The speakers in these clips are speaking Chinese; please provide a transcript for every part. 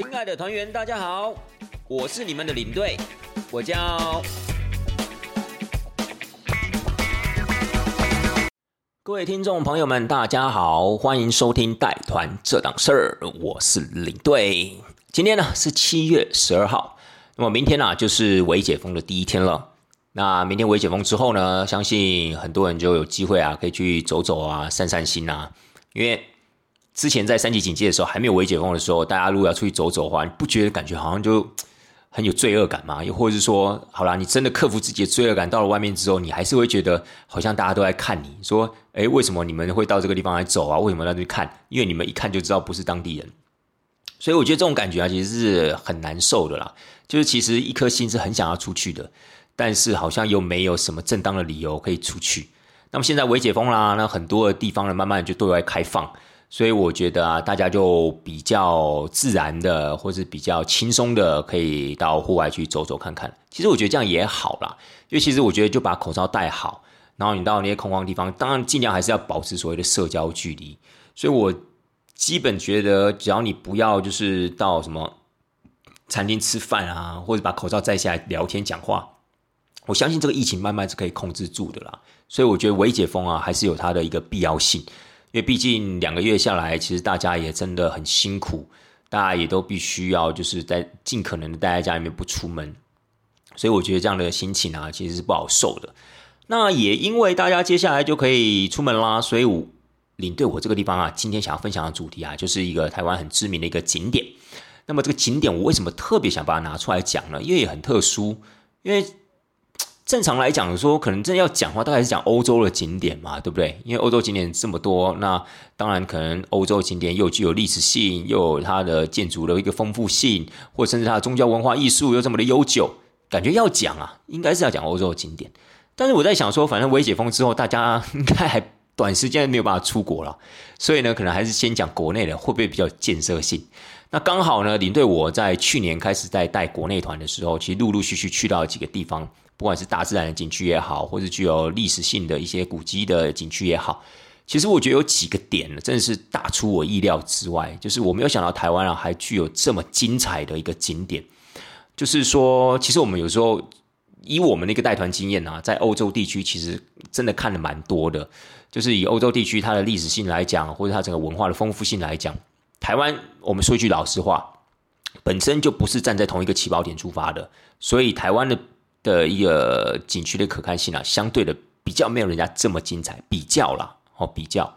亲爱的团员，大家好，我是你们的领队，我叫。各位听众朋友们，大家好，欢迎收听带团这档事儿，我是领队。今天呢是七月十二号，那么明天呢就是微解封的第一天了。那明天微解封之后呢，相信很多人就有机会啊，可以去走走啊，散散心啊，因为。之前在三级警戒的时候，还没有微解封的时候，大家如果要出去走走的话，你不觉得感觉好像就很有罪恶感吗？又或者是说，好啦，你真的克服自己的罪恶感，到了外面之后，你还是会觉得好像大家都在看你，说，哎，为什么你们会到这个地方来走啊？为什么在那看？因为你们一看就知道不是当地人，所以我觉得这种感觉啊，其实是很难受的啦。就是其实一颗心是很想要出去的，但是好像又没有什么正当的理由可以出去。那么现在微解封啦，那很多的地方呢，慢慢就对外开放。所以我觉得啊，大家就比较自然的，或是比较轻松的，可以到户外去走走看看。其实我觉得这样也好啦，因为其实我觉得就把口罩戴好，然后你到那些空旷地方，当然尽量还是要保持所谓的社交距离。所以我基本觉得，只要你不要就是到什么餐厅吃饭啊，或者把口罩摘下来聊天讲话，我相信这个疫情慢慢是可以控制住的啦。所以我觉得微解封啊，还是有它的一个必要性。因为毕竟两个月下来，其实大家也真的很辛苦，大家也都必须要就是在尽可能的待在家里面不出门，所以我觉得这样的心情啊，其实是不好受的。那也因为大家接下来就可以出门啦，所以我领队我这个地方啊，今天想要分享的主题啊，就是一个台湾很知名的一个景点。那么这个景点我为什么特别想把它拿出来讲呢？因为也很特殊，因为。正常来讲，说可能真的要讲话，大概是讲欧洲的景点嘛，对不对？因为欧洲景点这么多，那当然可能欧洲景点又具有历史性，又有它的建筑的一个丰富性，或甚至它的宗教文化艺术又这么的悠久，感觉要讲啊，应该是要讲欧洲的景点。但是我在想说，反正微解封之后，大家应该还短时间没有办法出国了，所以呢，可能还是先讲国内的，会不会比较建设性？那刚好呢，领队我在去年开始在带国内团的时候，其实陆陆续续去到几个地方。不管是大自然的景区也好，或是具有历史性的一些古迹的景区也好，其实我觉得有几个点呢，真的是大出我意料之外。就是我没有想到台湾啊，还具有这么精彩的一个景点。就是说，其实我们有时候以我们的一个带团经验啊，在欧洲地区其实真的看的蛮多的。就是以欧洲地区它的历史性来讲，或者它整个文化的丰富性来讲，台湾我们说一句老实话，本身就不是站在同一个起跑点出发的，所以台湾的。的一个景区的可看性啊，相对的比较没有人家这么精彩，比较啦，哦比较。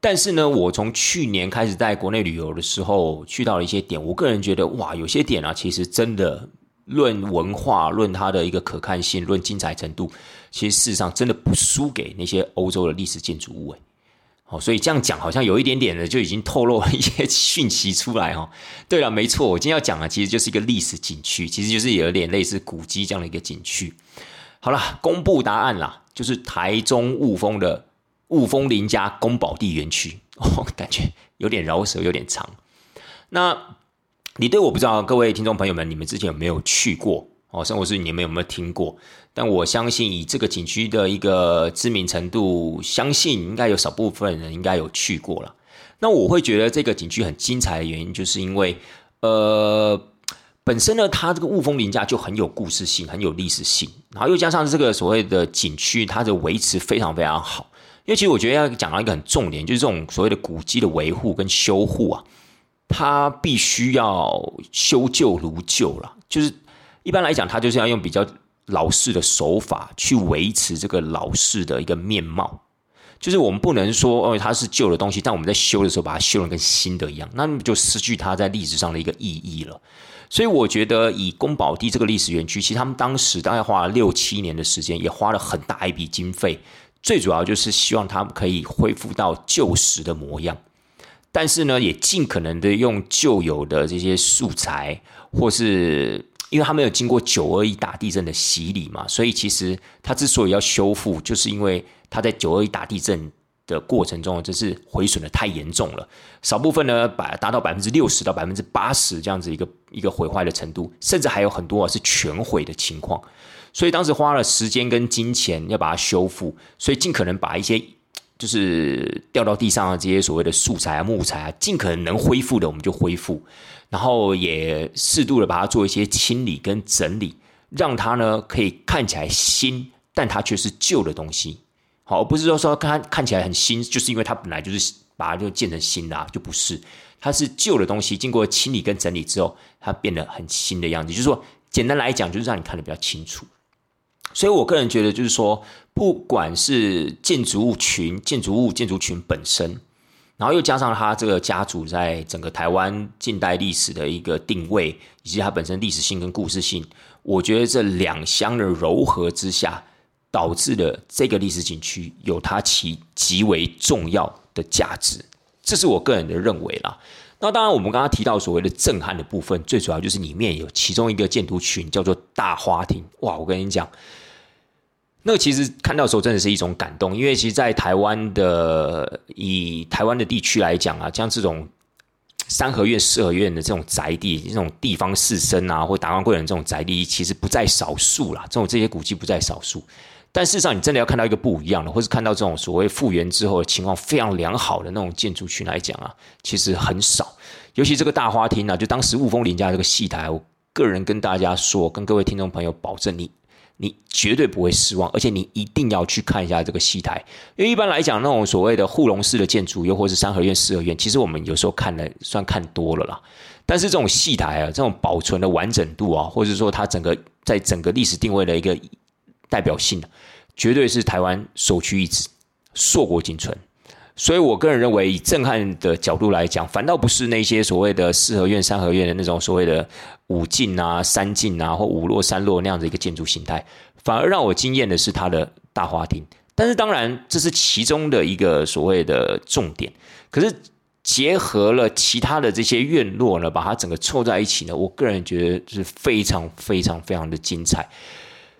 但是呢，我从去年开始在国内旅游的时候，去到了一些点，我个人觉得哇，有些点啊，其实真的论文化、论它的一个可看性、论精彩程度，其实事实上真的不输给那些欧洲的历史建筑物诶。哦，所以这样讲好像有一点点的就已经透露了一些讯息出来哦。对了，没错，我今天要讲的其实就是一个历史景区，其实就是有点类似古迹这样的一个景区。好了，公布答案啦，就是台中雾峰的雾峰林家宫保地园区。哦，感觉有点饶舌，有点长。那你对我不知道，各位听众朋友们，你们之前有没有去过？哦，生活是你们有没有听过？但我相信以这个景区的一个知名程度，相信应该有少部分人应该有去过了。那我会觉得这个景区很精彩的原因，就是因为呃，本身呢，它这个雾峰林家就很有故事性，很有历史性，然后又加上这个所谓的景区，它的维持非常非常好。因为其实我觉得要讲到一个很重点，就是这种所谓的古迹的维护跟修护啊，它必须要修旧如旧了，就是。一般来讲，它就是要用比较老式的手法去维持这个老式的一个面貌。就是我们不能说，哦，它是旧的东西，但我们在修的时候把它修的跟新的一样，那就失去它在历史上的一个意义了。所以，我觉得以宫保地这个历史园区，其实他们当时大概花了六七年的时间，也花了很大一笔经费，最主要就是希望它可以恢复到旧时的模样。但是呢，也尽可能的用旧有的这些素材，或是。因为他没有经过九二一大地震的洗礼嘛，所以其实他之所以要修复，就是因为他在九二一大地震的过程中，就是毁损的太严重了。少部分呢，百达到百分之六十到百分之八十这样子一个一个毁坏的程度，甚至还有很多啊是全毁的情况。所以当时花了时间跟金钱要把它修复，所以尽可能把一些就是掉到地上的这些所谓的素材啊、木材啊，尽可能能恢复的我们就恢复，然后也适度的把它做一些清理跟整理，让它呢可以看起来新，但它却是旧的东西。好，不是说说看看起来很新，就是因为它本来就是把它就建成新的，就不是，它是旧的东西，经过清理跟整理之后，它变得很新的样子。就是说，简单来讲，就是让你看得比较清楚。所以，我个人觉得，就是说，不管是建筑物群、建筑物、建筑群本身，然后又加上他这个家族在整个台湾近代历史的一个定位，以及它本身历史性跟故事性，我觉得这两相的柔合之下，导致了这个历史景区有它其极为重要的价值。这是我个人的认为啦。那当然，我们刚刚提到所谓的震撼的部分，最主要就是里面有其中一个建筑群叫做大花厅。哇，我跟你讲。那其实看到时候真的是一种感动，因为其实，在台湾的以台湾的地区来讲啊，像这种三合院、四合院的这种宅地，这种地方士绅啊，或达官贵人这种宅地，其实不在少数啦。这种这些古迹不在少数，但事实上，你真的要看到一个不一样的，或是看到这种所谓复原之后的情况非常良好的那种建筑群来讲啊，其实很少。尤其这个大花厅啊，就当时雾峰林家这个戏台，我个人跟大家说，跟各位听众朋友保证，你。你绝对不会失望，而且你一定要去看一下这个戏台，因为一般来讲，那种所谓的护龙式的建筑，又或是三合院、四合院，其实我们有时候看的算看多了啦。但是这种戏台啊，这种保存的完整度啊，或者说它整个在整个历史定位的一个代表性，绝对是台湾首屈一指、硕果仅存。所以我个人认为，以震撼的角度来讲，反倒不是那些所谓的四合院、三合院的那种所谓的五进啊、三进啊或五落三落那样的一个建筑形态，反而让我惊艳的是它的大花厅。但是当然，这是其中的一个所谓的重点。可是结合了其他的这些院落呢，把它整个凑在一起呢，我个人觉得是非常非常非常的精彩。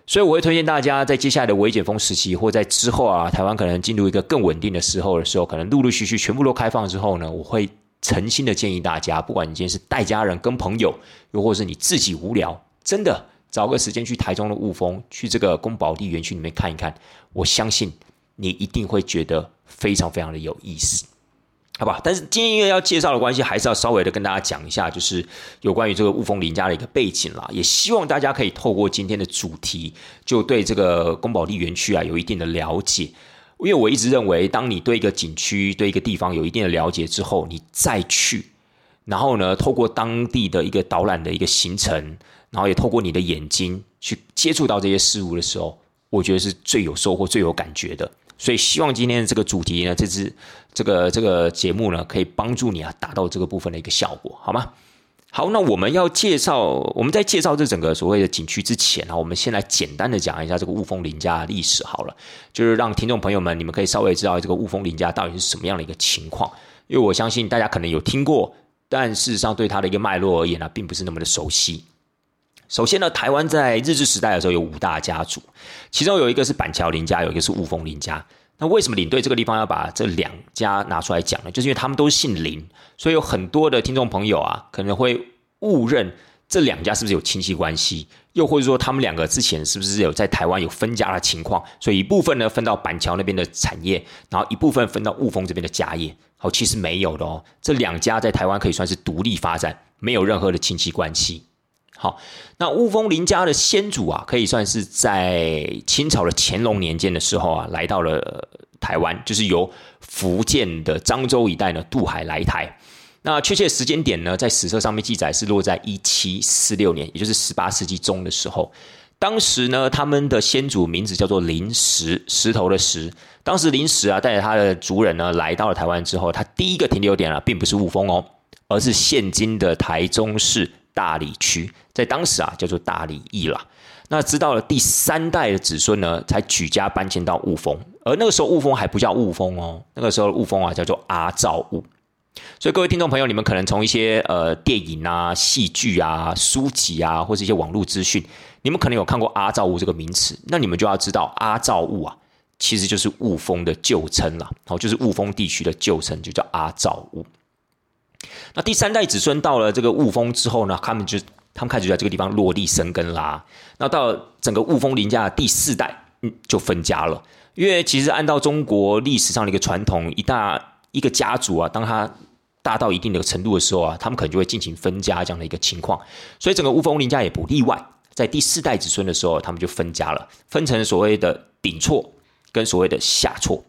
所以我会推荐大家，在接下来的微解封时期，或在之后啊，台湾可能进入一个更稳定的时候的时候，可能陆陆续续全部都开放之后呢，我会诚心的建议大家，不管你今天是带家人、跟朋友，又或是你自己无聊，真的找个时间去台中的雾峰，去这个宫保地园区里面看一看，我相信你一定会觉得非常非常的有意思。好吧，但是今天因为要介绍的关系，还是要稍微的跟大家讲一下，就是有关于这个雾峰林家的一个背景啦。也希望大家可以透过今天的主题，就对这个宫保地园区啊有一定的了解。因为我一直认为，当你对一个景区、对一个地方有一定的了解之后，你再去，然后呢，透过当地的一个导览的一个行程，然后也透过你的眼睛去接触到这些事物的时候，我觉得是最有收获、最有感觉的。所以，希望今天的这个主题呢，这支这个这个节目呢，可以帮助你啊，达到这个部分的一个效果，好吗？好，那我们要介绍，我们在介绍这整个所谓的景区之前啊，我们先来简单的讲一下这个雾峰林家的历史好了，就是让听众朋友们，你们可以稍微知道这个雾峰林家到底是什么样的一个情况，因为我相信大家可能有听过，但事实上对它的一个脉络而言呢，并不是那么的熟悉。首先呢，台湾在日治时代的时候有五大家族，其中有一个是板桥林家，有一个是雾峰林家。那为什么领队这个地方要把这两家拿出来讲呢？就是因为他们都姓林，所以有很多的听众朋友啊，可能会误认这两家是不是有亲戚关系，又或者说他们两个之前是不是有在台湾有分家的情况？所以一部分呢分到板桥那边的产业，然后一部分分到雾峰这边的家业。好，其实没有的哦，这两家在台湾可以算是独立发展，没有任何的亲戚关系。好，那雾峰林家的先祖啊，可以算是在清朝的乾隆年间的时候啊，来到了台湾，就是由福建的漳州一带呢渡海来台。那确切时间点呢，在史册上面记载是落在一七四六年，也就是十八世纪中的时候。当时呢，他们的先祖名字叫做林石，石头的石。当时林石啊，带着他的族人呢，来到了台湾之后，他第一个停留点啊，并不是雾峰哦，而是现今的台中市。大理区在当时啊叫做大理驿啦。那直到了第三代的子孙呢，才举家搬迁到雾峰。而那个时候雾峰还不叫雾峰哦，那个时候雾峰啊叫做阿照雾。所以各位听众朋友，你们可能从一些呃电影啊、戏剧啊、书籍啊，或者一些网络资讯，你们可能有看过阿照雾这个名词。那你们就要知道阿照雾啊，其实就是雾峰的旧称啦，好，就是雾峰地区的旧称，就叫阿照雾。那第三代子孙到了这个雾峰之后呢，他们就他们开始在这个地方落地生根啦。那到整个雾峰林家的第四代，嗯，就分家了。因为其实按照中国历史上的一个传统，一大一个家族啊，当他大到一定的程度的时候啊，他们可能就会进行分家这样的一个情况。所以整个雾峰林家也不例外，在第四代子孙的时候，他们就分家了，分成所谓的顶错跟所谓的下错。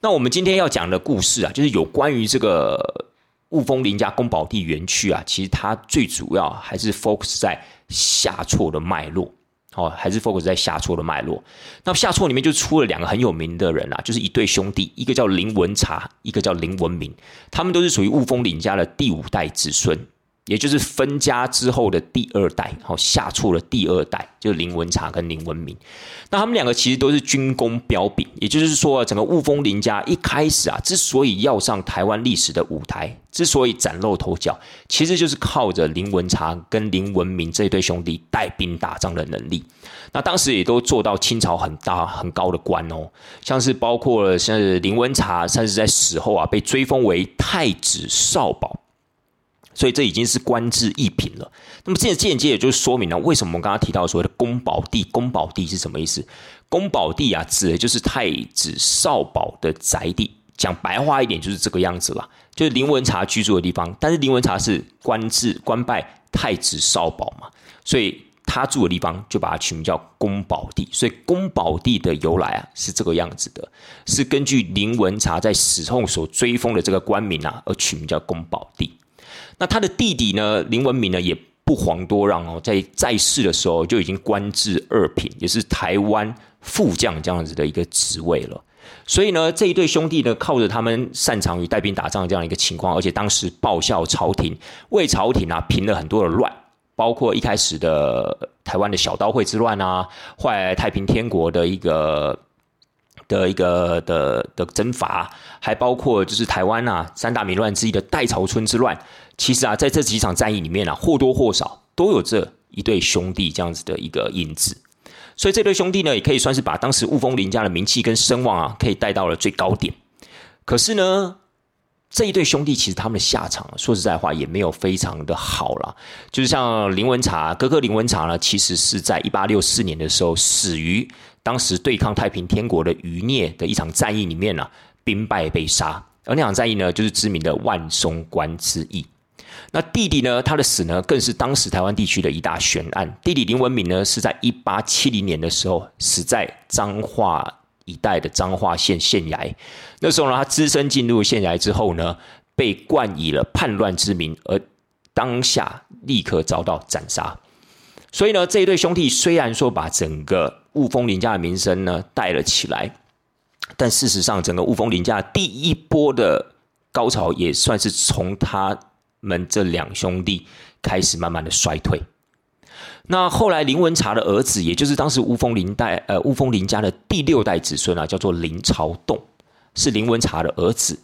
那我们今天要讲的故事啊，就是有关于这个雾峰林家宫保地园区啊，其实它最主要还是 focus 在下错的脉络。哦，还是 focus 在下错的脉络。那下错里面就出了两个很有名的人啊，就是一对兄弟，一个叫林文茶，一个叫林文明，他们都是属于雾峰林家的第五代子孙。也就是分家之后的第二代，好下错的第二代，就是林文茶跟林文明。那他们两个其实都是军功彪炳，也就是说，整个雾峰林家一开始啊，之所以要上台湾历史的舞台，之所以崭露头角，其实就是靠着林文茶跟林文明这对兄弟带兵打仗的能力。那当时也都做到清朝很大很高的官哦，像是包括了像是林文茶，甚至在死后啊，被追封为太子少保。所以这已经是官至一品了。那么这间接也就说明了为什么我们刚刚提到所谓的宫保地，宫保地是什么意思？宫保地啊，指的就是太子少保的宅地。讲白话一点，就是这个样子了，就是林文茶居住的地方。但是林文茶是官至官拜太子少保嘛，所以他住的地方就把它取名叫宫保地。所以宫保地的由来啊，是这个样子的，是根据林文茶在死后所追封的这个官名啊，而取名叫宫保地。那他的弟弟呢，林文明呢，也不遑多让哦，在在世的时候就已经官至二品，也是台湾副将这样子的一个职位了。所以呢，这一对兄弟呢，靠着他们擅长于带兵打仗这样一个情况，而且当时报效朝廷，为朝廷啊平了很多的乱，包括一开始的台湾的小刀会之乱啊，后来太平天国的一个。的一个的的征伐，还包括就是台湾啊三大民乱之一的代朝村之乱。其实啊，在这几场战役里面啊，或多或少都有这一对兄弟这样子的一个影子。所以这对兄弟呢，也可以算是把当时雾峰林家的名气跟声望啊，可以带到了最高点。可是呢，这一对兄弟其实他们的下场，说实在话也没有非常的好了。就是像林文茶哥哥林文茶呢，其实是在一八六四年的时候死于。当时对抗太平天国的余孽的一场战役里面呢，兵败被杀，而那场战役呢，就是知名的万松关之役。那弟弟呢，他的死呢，更是当时台湾地区的一大悬案。弟弟林文敏呢，是在一八七零年的时候死在彰化一带的彰化县县衙。那时候呢，他只身进入县衙之后呢，被冠以了叛乱之名，而当下立刻遭到斩杀。所以呢，这一对兄弟虽然说把整个雾峰林家的名声呢带了起来，但事实上，整个雾峰林家第一波的高潮也算是从他们这两兄弟开始慢慢的衰退。那后来林文茶的儿子，也就是当时乌峰林代呃乌峰林家的第六代子孙啊，叫做林朝栋，是林文茶的儿子。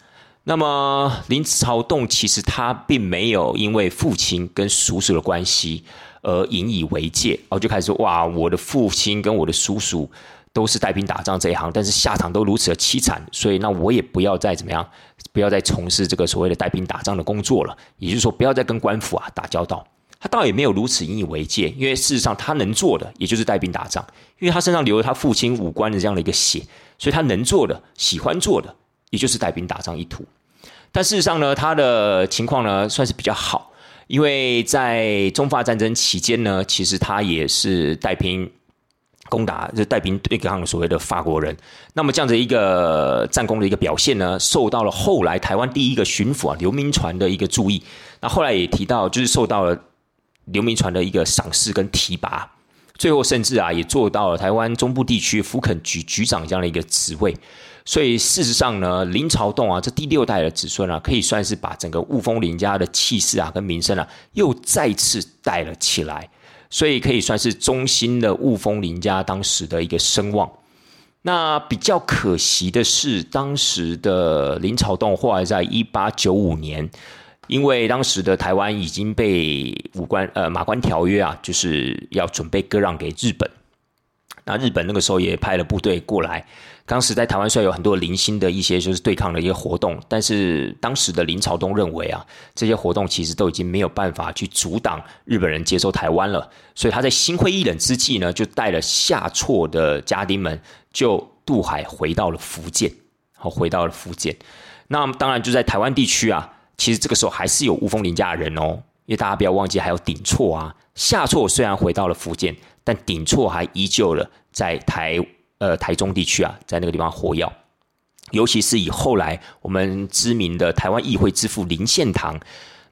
那么林朝栋其实他并没有因为父亲跟叔叔的关系。而引以为戒，然后就开始说：哇，我的父亲跟我的叔叔都是带兵打仗这一行，但是下场都如此的凄惨，所以那我也不要再怎么样，不要再从事这个所谓的带兵打仗的工作了。也就是说，不要再跟官府啊打交道。他倒也没有如此引以为戒，因为事实上他能做的也就是带兵打仗，因为他身上流了他父亲武官的这样的一个血，所以他能做的、喜欢做的，也就是带兵打仗一途。但事实上呢，他的情况呢，算是比较好。因为在中法战争期间呢，其实他也是带兵攻打，就带兵对抗所谓的法国人。那么这样的一个战功的一个表现呢，受到了后来台湾第一个巡抚啊刘铭传的一个注意。那后来也提到，就是受到了刘铭传的一个赏识跟提拔，最后甚至啊也做到了台湾中部地区福垦局局长这样的一个职位。所以事实上呢，林朝栋啊，这第六代的子孙啊，可以算是把整个雾峰林家的气势啊跟名声啊，又再次带了起来。所以可以算是中心的雾峰林家当时的一个声望。那比较可惜的是，当时的林朝栋后来在一八九五年，因为当时的台湾已经被五关呃马关条约啊，就是要准备割让给日本。那日本那个时候也派了部队过来，当时在台湾虽然有很多零星的一些就是对抗的一些活动，但是当时的林朝东认为啊，这些活动其实都已经没有办法去阻挡日本人接收台湾了，所以他在心灰意冷之际呢，就带了下错的家丁们，就渡海回到了福建，好，回到了福建。那当然就在台湾地区啊，其实这个时候还是有雾峰林家的人哦，因为大家不要忘记还有顶错啊，下错虽然回到了福建，但顶错还依旧了在台呃台中地区啊，在那个地方活跃。尤其是以后来我们知名的台湾议会之父林献堂，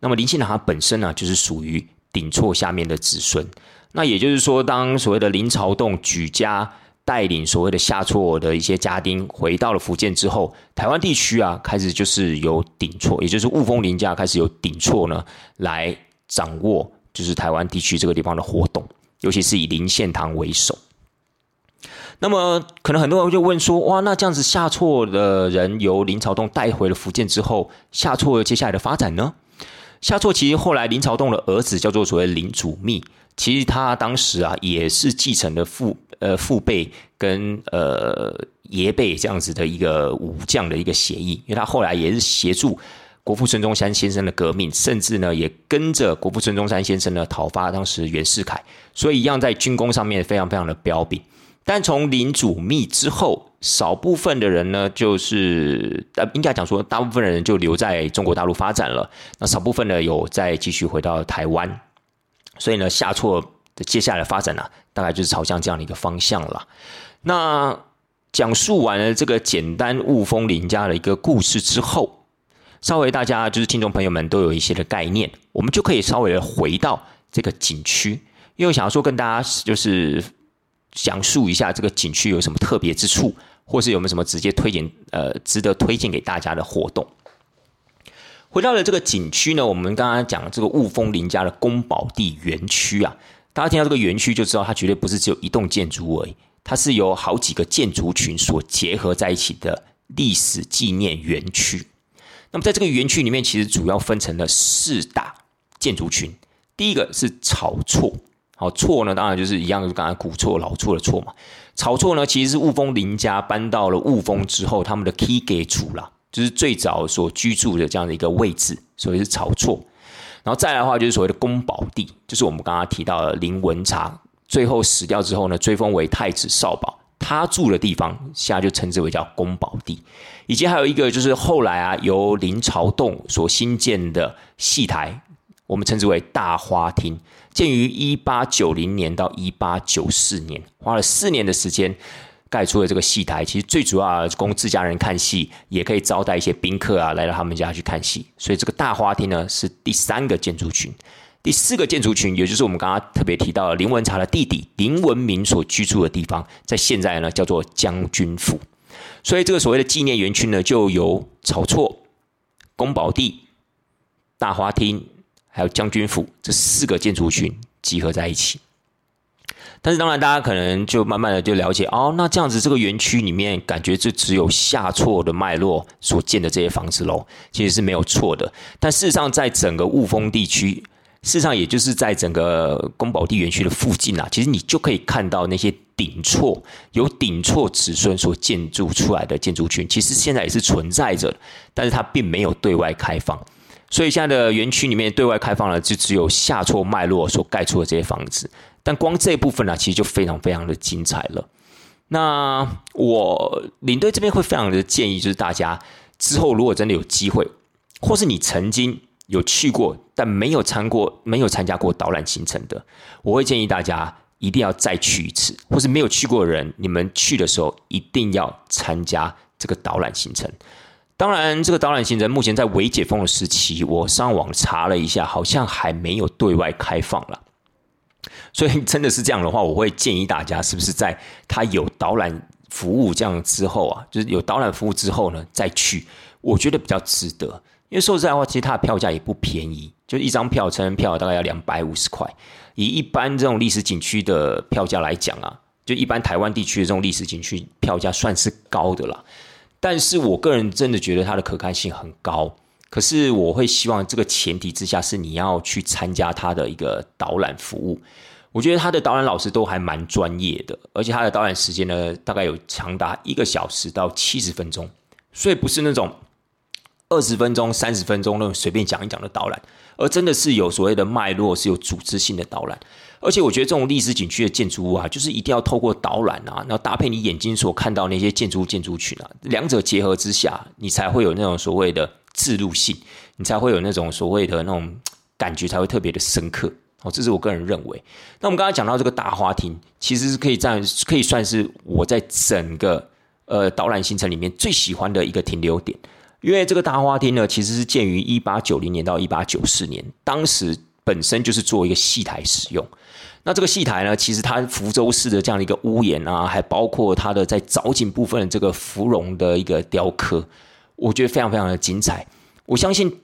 那么林献堂他本身呢，就是属于顶错下面的子孙。那也就是说，当所谓的林朝栋举家带领所谓的下错的一些家丁回到了福建之后，台湾地区啊，开始就是由顶错，也就是雾峰林家开始由顶错呢来掌握，就是台湾地区这个地方的活动，尤其是以林献堂为首。那么，可能很多人就问说：哇，那这样子下错的人由林朝栋带回了福建之后，下错接下来的发展呢？下错其实后来林朝栋的儿子叫做所谓林祖密。其实他当时啊，也是继承了父呃父辈跟呃爷辈这样子的一个武将的一个协议，因为他后来也是协助国父孙中山先生的革命，甚至呢也跟着国父孙中山先生呢讨伐当时袁世凯，所以一样在军功上面非常非常的彪炳。但从林祖密之后，少部分的人呢，就是应该讲说，大部分的人就留在中国大陆发展了，那少部分呢有再继续回到台湾。所以呢，下错的接下来的发展呢，大概就是朝向这样的一个方向了。那讲述完了这个简单雾峰林家的一个故事之后，稍微大家就是听众朋友们都有一些的概念，我们就可以稍微的回到这个景区，因为想要说跟大家就是讲述一下这个景区有什么特别之处，或是有没有什么直接推荐呃值得推荐给大家的活动。回到了这个景区呢，我们刚刚讲这个雾峰林家的宫保地园区啊，大家听到这个园区就知道，它绝对不是只有一栋建筑而已，它是由好几个建筑群所结合在一起的历史纪念园区。那么在这个园区里面，其实主要分成了四大建筑群。第一个是草厝，好厝呢，当然就是一样，就是刚才古厝、老厝的厝嘛。草厝呢，其实是雾峰林家搬到了雾峰之后，他们的 key 给主了。就是最早所居住的这样的一个位置，所以是草厝。然后再来的话，就是所谓的宫保地，就是我们刚刚提到的林文茶最后死掉之后呢，追封为太子少保，他住的地方现在就称之为叫宫保地。以及还有一个就是后来啊，由林朝栋所新建的戏台，我们称之为大花厅，建于一八九零年到一八九四年，花了四年的时间。盖出了这个戏台，其实最主要供自家人看戏，也可以招待一些宾客啊来到他们家去看戏。所以这个大花厅呢是第三个建筑群，第四个建筑群，也就是我们刚刚特别提到的林文茶的弟弟林文明所居住的地方，在现在呢叫做将军府。所以这个所谓的纪念园区呢，就由草厝、宫保地、大花厅还有将军府这四个建筑群集合在一起。但是当然，大家可能就慢慢的就了解哦，那这样子这个园区里面感觉就只有下错的脉络所建的这些房子喽，其实是没有错的。但事实上，在整个雾峰地区，事实上也就是在整个宫保地园区的附近啊，其实你就可以看到那些顶错有顶错子孙所建筑出来的建筑群，其实现在也是存在着，但是它并没有对外开放。所以现在的园区里面对外开放了，就只有下错脉络所盖出的这些房子。但光这一部分呢，其实就非常非常的精彩了。那我领队这边会非常的建议，就是大家之后如果真的有机会，或是你曾经有去过但没有参过、没有参加过导览行程的，我会建议大家一定要再去一次，或是没有去过的人，你们去的时候一定要参加这个导览行程。当然，这个导览行程目前在未解封的时期，我上网查了一下，好像还没有对外开放了。所以真的是这样的话，我会建议大家，是不是在他有导览服务这样之后啊，就是有导览服务之后呢，再去，我觉得比较值得。因为说实在话，其实它的票价也不便宜，就一张票成人票大概要两百五十块。以一般这种历史景区的票价来讲啊，就一般台湾地区的这种历史景区票价算是高的了。但是我个人真的觉得它的可看性很高。可是我会希望这个前提之下是你要去参加他的一个导览服务。我觉得他的导览老师都还蛮专业的，而且他的导览时间呢，大概有长达一个小时到七十分钟，所以不是那种二十分钟、三十分钟那种随便讲一讲的导览，而真的是有所谓的脉络，是有组织性的导览。而且我觉得这种历史景区的建筑物啊，就是一定要透过导览啊，然后搭配你眼睛所看到那些建筑、建筑群啊，两者结合之下，你才会有那种所谓的自入性，你才会有那种所谓的那种感觉，才会特别的深刻。哦，这是我个人认为。那我们刚才讲到这个大花厅，其实是可以样，可以算是我在整个呃导览行程里面最喜欢的一个停留点。因为这个大花厅呢，其实是建于一八九零年到一八九四年，当时本身就是做一个戏台使用。那这个戏台呢，其实它福州式的这样的一个屋檐啊，还包括它的在藻井部分的这个芙蓉的一个雕刻，我觉得非常非常的精彩。我相信。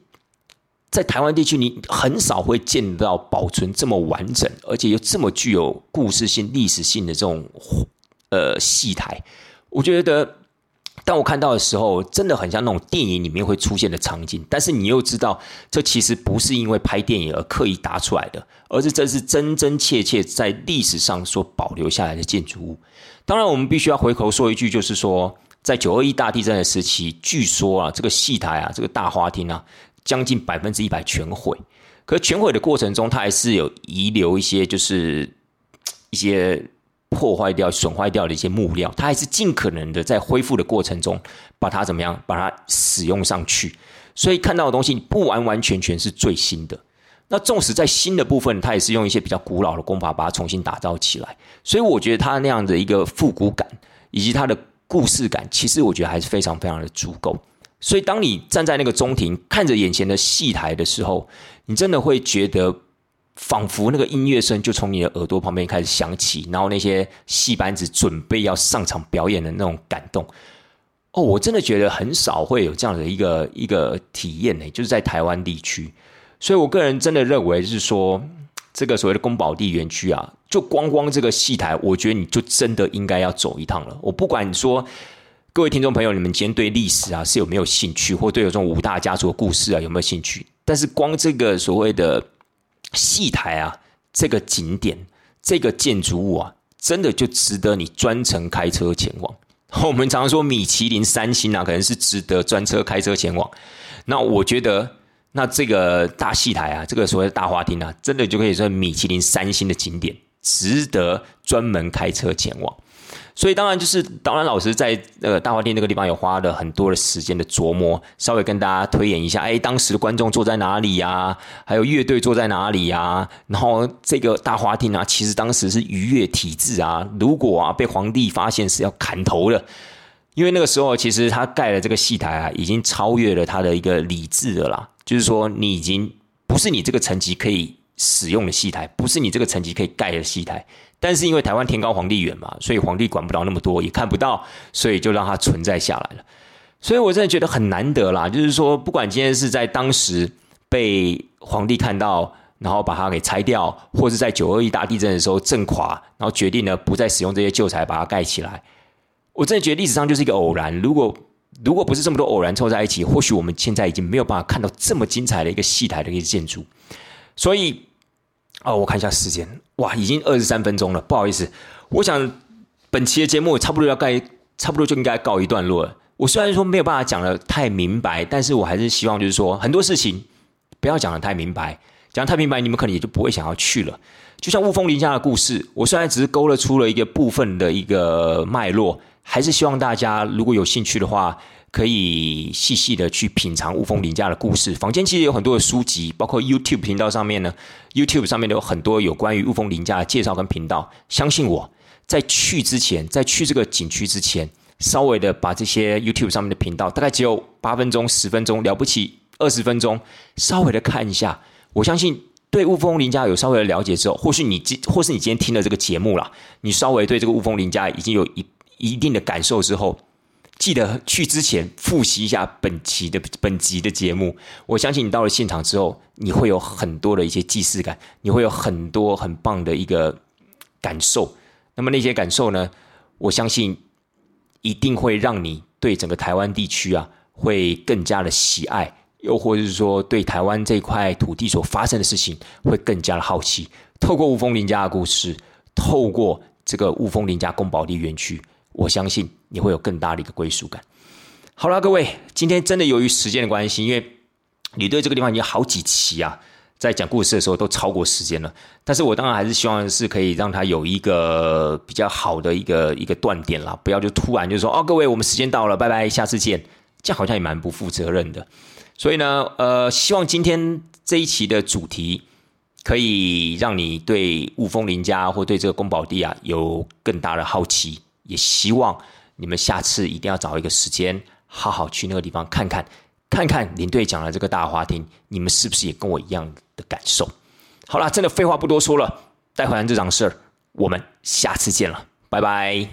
在台湾地区，你很少会见到保存这么完整，而且又这么具有故事性、历史性的这种呃戏台。我觉得，当我看到的时候，真的很像那种电影里面会出现的场景。但是你又知道，这其实不是因为拍电影而刻意搭出来的，而是这是真真切切在历史上所保留下来的建筑物。当然，我们必须要回头说一句，就是说，在九二一大地震的时期，据说啊，这个戏台啊，这个大花厅啊。将近百分之一百全毁，可全毁的过程中，它还是有遗留一些，就是一些破坏掉、损坏掉的一些木料，它还是尽可能的在恢复的过程中，把它怎么样，把它使用上去。所以看到的东西不完完全全是最新的。那纵使在新的部分，它也是用一些比较古老的功法把它重新打造起来。所以我觉得它那样的一个复古感，以及它的故事感，其实我觉得还是非常非常的足够。所以，当你站在那个中庭看着眼前的戏台的时候，你真的会觉得，仿佛那个音乐声就从你的耳朵旁边开始响起，然后那些戏班子准备要上场表演的那种感动。哦，我真的觉得很少会有这样的一个一个体验呢，就是在台湾地区。所以我个人真的认为是说，这个所谓的宫保地园区啊，就光光这个戏台，我觉得你就真的应该要走一趟了。我不管你说。各位听众朋友，你们今天对历史啊是有没有兴趣，或对有这种五大家族的故事啊有没有兴趣？但是光这个所谓的戏台啊，这个景点、这个建筑物啊，真的就值得你专程开车前往。我们常说米其林三星啊，可能是值得专车开车前往。那我觉得，那这个大戏台啊，这个所谓的大花厅啊，真的就可以说米其林三星的景点，值得专门开车前往。所以当然就是导演老师在呃大花厅那个地方有花了很多的时间的琢磨，稍微跟大家推演一下，哎，当时的观众坐在哪里呀？还有乐队坐在哪里呀？然后这个大花厅啊，其实当时是愉悦体制啊，如果啊被皇帝发现是要砍头的，因为那个时候其实他盖了这个戏台啊，已经超越了他的一个理智的啦，就是说你已经不是你这个层级可以使用的戏台，不是你这个层级可以盖的戏台。但是因为台湾天高皇帝远嘛，所以皇帝管不到那么多，也看不到，所以就让它存在下来了。所以我真的觉得很难得啦，就是说，不管今天是在当时被皇帝看到，然后把它给拆掉，或是在九二一大地震的时候震垮，然后决定呢不再使用这些旧材把它盖起来，我真的觉得历史上就是一个偶然。如果如果不是这么多偶然凑在一起，或许我们现在已经没有办法看到这么精彩的一个戏台的一个建筑。所以。哦，我看一下时间，哇，已经二十三分钟了。不好意思，我想本期的节目差不多要盖，差不多就应该告一段落了。我虽然说没有办法讲的太明白，但是我还是希望就是说很多事情不要讲的太明白，讲太明白你们可能也就不会想要去了。就像雾峰林家的故事，我虽然只是勾勒出了一个部分的一个脉络，还是希望大家如果有兴趣的话。可以细细的去品尝雾峰林家的故事。坊间其实有很多的书籍，包括 YouTube 频道上面呢，YouTube 上面都有很多有关于雾峰林家的介绍跟频道。相信我在去之前，在去这个景区之前，稍微的把这些 YouTube 上面的频道，大概只有八分钟、十分钟，了不起二十分钟，稍微的看一下。我相信对雾峰林家有稍微的了解之后，或许你今或是你今天听了这个节目了，你稍微对这个雾峰林家已经有一一定的感受之后。记得去之前复习一下本期的本集的节目，我相信你到了现场之后，你会有很多的一些既视感，你会有很多很棒的一个感受。那么那些感受呢，我相信一定会让你对整个台湾地区啊，会更加的喜爱，又或者是说对台湾这块土地所发生的事情会更加的好奇。透过雾峰林家的故事，透过这个雾峰林家宫保利园区。我相信你会有更大的一个归属感。好了，各位，今天真的由于时间的关系，因为你对这个地方已经好几期啊，在讲故事的时候都超过时间了。但是我当然还是希望是可以让它有一个比较好的一个一个断点啦，不要就突然就说哦，各位我们时间到了，拜拜，下次见，这样好像也蛮不负责任的。所以呢，呃，希望今天这一期的主题可以让你对雾峰林家或对这个宫保地啊有更大的好奇，也希望你们下次一定要找一个时间，好好去那个地方看看，看看领队讲的这个大花厅，你们是不是也跟我一样的感受？好了，真的废话不多说了，待回来这档事儿，我们下次见了，拜拜。